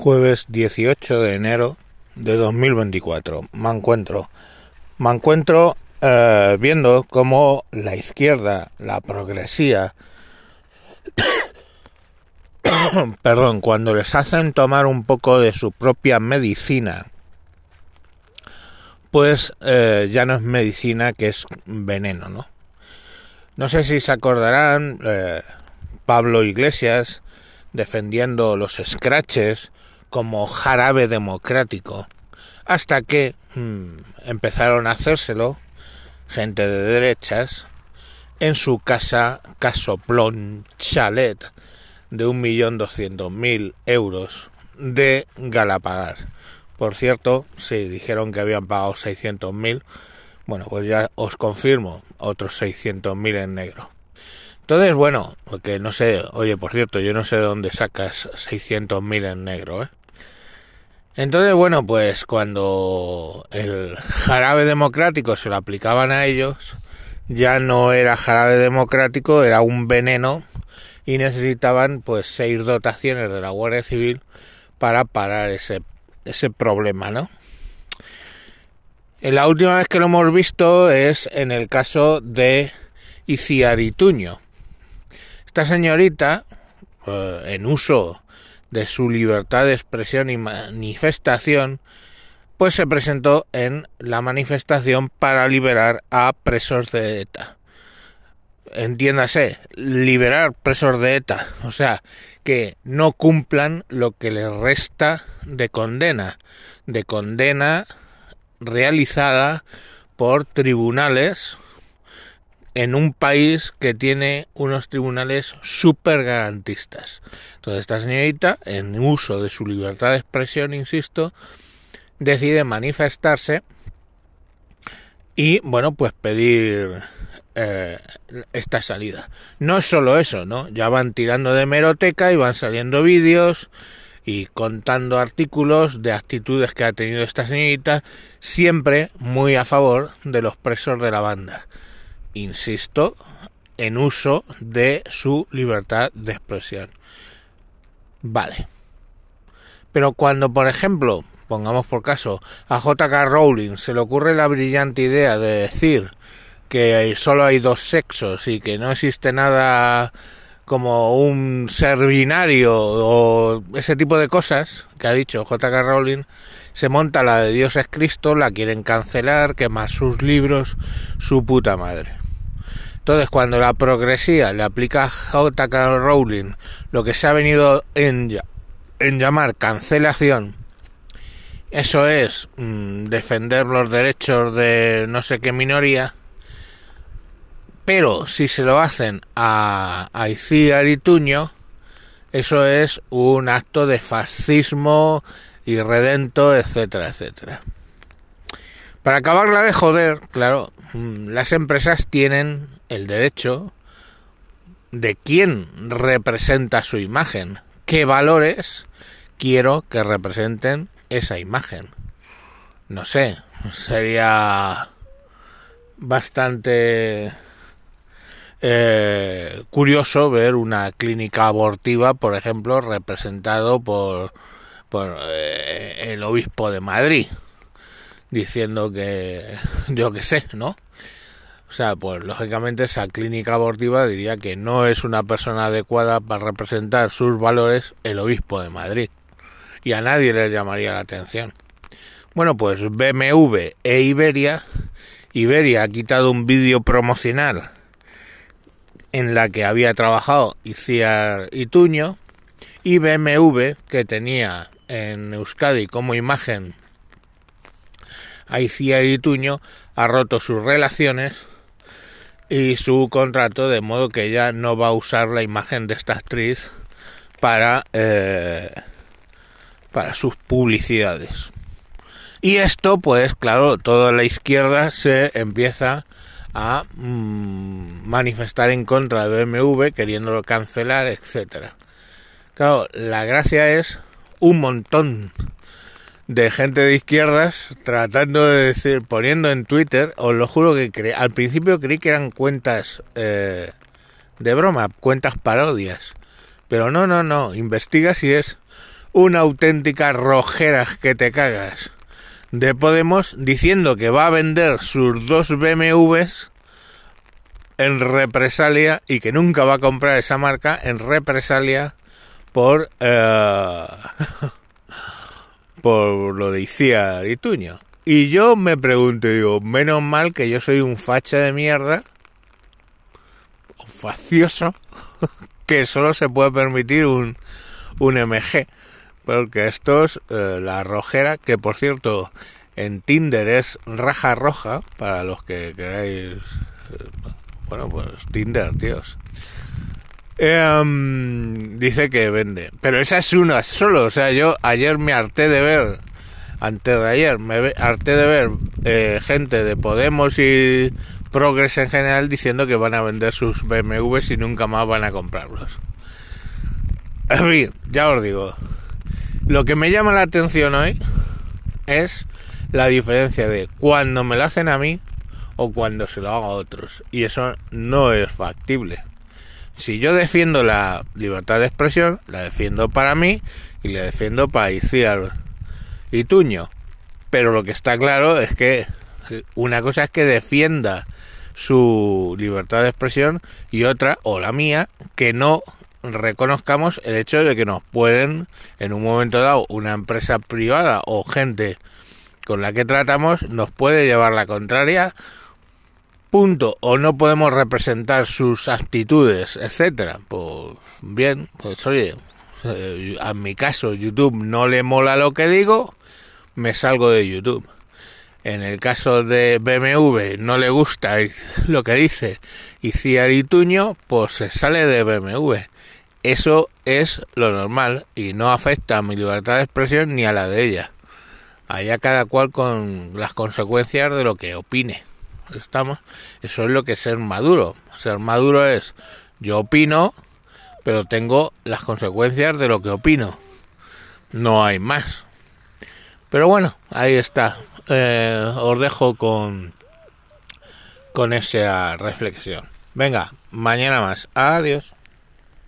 Jueves 18 de enero de 2024. Me encuentro, me encuentro eh, viendo cómo la izquierda, la progresía, perdón, cuando les hacen tomar un poco de su propia medicina, pues eh, ya no es medicina, que es veneno, ¿no? No sé si se acordarán, eh, Pablo Iglesias defendiendo los scratches como jarabe democrático, hasta que hmm, empezaron a hacérselo gente de derechas en su casa casoplón chalet de 1.200.000 euros de Galapagar. Por cierto, si dijeron que habían pagado 600.000, bueno, pues ya os confirmo, otros 600.000 en negro. Entonces, bueno, porque no sé, oye, por cierto, yo no sé de dónde sacas 600.000 en negro, ¿eh? Entonces, bueno, pues cuando el jarabe democrático se lo aplicaban a ellos, ya no era jarabe democrático, era un veneno y necesitaban pues seis dotaciones de la Guardia Civil para parar ese, ese problema, ¿no? La última vez que lo hemos visto es en el caso de Iciarituño. Esta señorita, eh, en uso de su libertad de expresión y manifestación, pues se presentó en la manifestación para liberar a presos de ETA. Entiéndase, liberar presos de ETA, o sea, que no cumplan lo que les resta de condena, de condena realizada por tribunales en un país que tiene unos tribunales súper garantistas. Entonces esta señorita, en uso de su libertad de expresión, insisto, decide manifestarse y, bueno, pues pedir eh, esta salida. No es solo eso, ¿no? Ya van tirando de meroteca y van saliendo vídeos y contando artículos de actitudes que ha tenido esta señorita, siempre muy a favor de los presos de la banda insisto, en uso de su libertad de expresión. Vale. Pero cuando, por ejemplo, pongamos por caso, a JK Rowling se le ocurre la brillante idea de decir que solo hay dos sexos y que no existe nada como un ser binario o ese tipo de cosas que ha dicho JK Rowling, se monta la de Dios es Cristo, la quieren cancelar, quemar sus libros, su puta madre. Entonces, cuando la progresía le aplica J.K. Rowling lo que se ha venido en, en llamar cancelación, eso es mm, defender los derechos de no sé qué minoría, pero si se lo hacen a, a y Tuño, eso es un acto de fascismo irredento, etcétera, etcétera. Para acabarla de joder, claro, mm, las empresas tienen el derecho de quién representa su imagen, qué valores quiero que representen esa imagen. No sé, sería bastante eh, curioso ver una clínica abortiva, por ejemplo, representado por, por eh, el obispo de Madrid diciendo que yo qué sé, ¿no? O sea, pues lógicamente esa clínica abortiva diría que no es una persona adecuada para representar sus valores el obispo de Madrid. Y a nadie le llamaría la atención. Bueno, pues BMW e Iberia. Iberia ha quitado un vídeo promocional en la que había trabajado Iciar Ituño y BMW, que tenía en Euskadi como imagen Aicia Tuño ha roto sus relaciones y su contrato de modo que ella no va a usar la imagen de esta actriz para eh, para sus publicidades. Y esto pues claro toda la izquierda se empieza a mm, manifestar en contra de BMW queriéndolo cancelar etcétera. Claro la gracia es un montón de gente de izquierdas tratando de decir, poniendo en Twitter, os lo juro que al principio creí que eran cuentas eh, de broma, cuentas parodias. Pero no, no, no, investiga si es una auténtica rojera que te cagas de Podemos diciendo que va a vender sus dos BMWs en represalia y que nunca va a comprar esa marca en represalia por eh, por lo de Icía Arituño. Y yo me pregunto, digo, menos mal que yo soy un facha de mierda, un facioso, que solo se puede permitir un, un MG. Porque esto es eh, la rojera, que por cierto en Tinder es raja roja, para los que queráis... Eh, bueno, pues Tinder, tíos. Em, dice que vende. Pero esa es una solo. O sea, yo ayer me harté de ver, antes de ayer, me harté de ver eh, gente de Podemos y Progress en general diciendo que van a vender sus BMWs y nunca más van a comprarlos. En fin, ya os digo. Lo que me llama la atención hoy es la diferencia de cuando me lo hacen a mí o cuando se lo hago a otros. Y eso no es factible. Si yo defiendo la libertad de expresión, la defiendo para mí y la defiendo para Iciar y Tuño. Pero lo que está claro es que una cosa es que defienda su libertad de expresión y otra, o la mía, que no reconozcamos el hecho de que nos pueden, en un momento dado, una empresa privada o gente con la que tratamos, nos puede llevar la contraria punto o no podemos representar sus actitudes, etcétera, pues bien, pues oye, eh, a mi caso YouTube no le mola lo que digo, me salgo de YouTube. En el caso de BMW no le gusta lo que dice y Ciarituño, pues se sale de BMW. Eso es lo normal y no afecta a mi libertad de expresión ni a la de ella. Allá cada cual con las consecuencias de lo que opine estamos, eso es lo que es ser maduro. Ser maduro es yo opino, pero tengo las consecuencias de lo que opino. No hay más. Pero bueno, ahí está. Eh, os dejo con con esa reflexión. Venga, mañana más. Adiós.